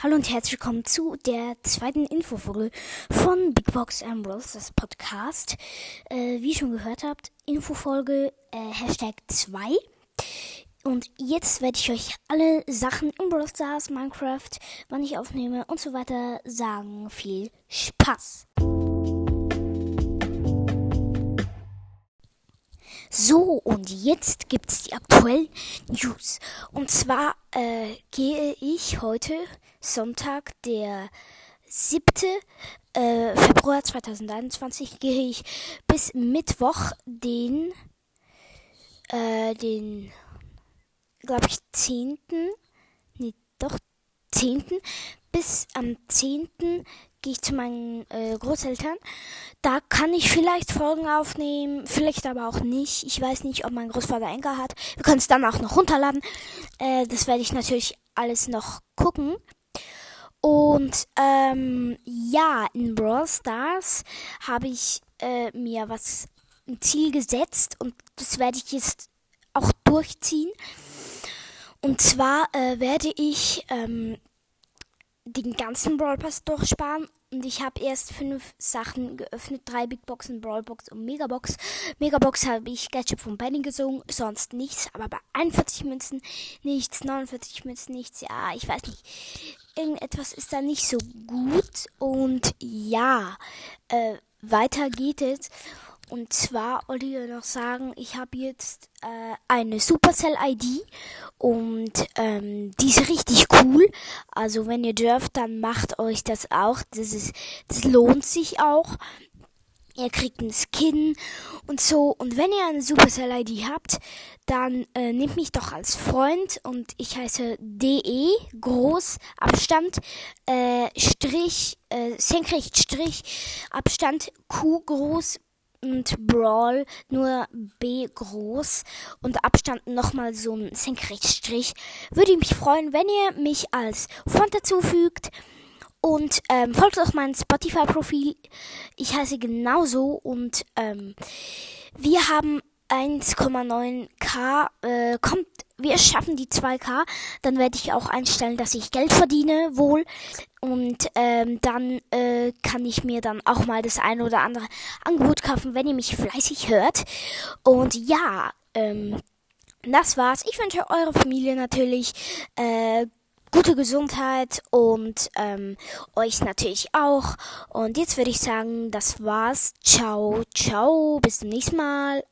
Hallo und herzlich willkommen zu der zweiten Infofolge von Big Box Ambrose, das Podcast. Äh, wie ihr schon gehört habt, Infofolge äh, Hashtag 2. Und jetzt werde ich euch alle Sachen in Brawl Stars, Minecraft, wann ich aufnehme und so weiter sagen. Viel Spaß! So, und jetzt gibt es die aktuellen News. Und zwar äh, gehe ich heute, Sonntag, der 7. Äh, Februar 2021, gehe ich bis Mittwoch, den, äh, den, glaube ich, 10. Nee, doch, 10. bis am 10 gehe ich zu meinen äh, Großeltern. Da kann ich vielleicht Folgen aufnehmen, vielleicht aber auch nicht. Ich weiß nicht, ob mein Großvater Enker hat. Wir können es dann auch noch runterladen. Äh, das werde ich natürlich alles noch gucken. Und ähm, ja, in Brawl Stars habe ich äh, mir was ein Ziel gesetzt und das werde ich jetzt auch durchziehen. Und zwar äh, werde ich ähm, den ganzen Brawl Pass durchsparen und ich habe erst fünf Sachen geöffnet, drei Big Boxen, Brawl Box und Megabox. Megabox habe ich Gadget von Benny gesungen, sonst nichts, aber bei 41 Münzen nichts, 49 Münzen nichts, ja, ich weiß nicht. Irgendetwas ist da nicht so gut und ja, äh, weiter geht es. Und zwar wollte ich noch sagen, ich habe jetzt äh, eine Supercell-ID und ähm, die ist richtig cool. Also wenn ihr dürft, dann macht euch das auch. Das, ist, das lohnt sich auch. Ihr kriegt einen Skin und so. Und wenn ihr eine Supercell-ID habt, dann äh, nehmt mich doch als Freund und ich heiße DE, groß, Abstand, äh, Strich, äh, Senkrecht, Strich, Abstand, Q, groß, und Brawl nur B groß und Abstand nochmal so ein Senkrechtstrich. Würde ich mich freuen, wenn ihr mich als Freund dazufügt. Und ähm, folgt auch meinem Spotify-Profil. Ich heiße genauso und ähm, wir haben 1,9k. Äh, kommt wir schaffen die 2K, dann werde ich auch einstellen, dass ich Geld verdiene, wohl. Und ähm, dann äh, kann ich mir dann auch mal das eine oder andere Angebot kaufen, wenn ihr mich fleißig hört. Und ja, ähm, das war's. Ich wünsche eurer Familie natürlich äh, gute Gesundheit und ähm, euch natürlich auch. Und jetzt würde ich sagen, das war's. Ciao, ciao, bis zum nächsten Mal.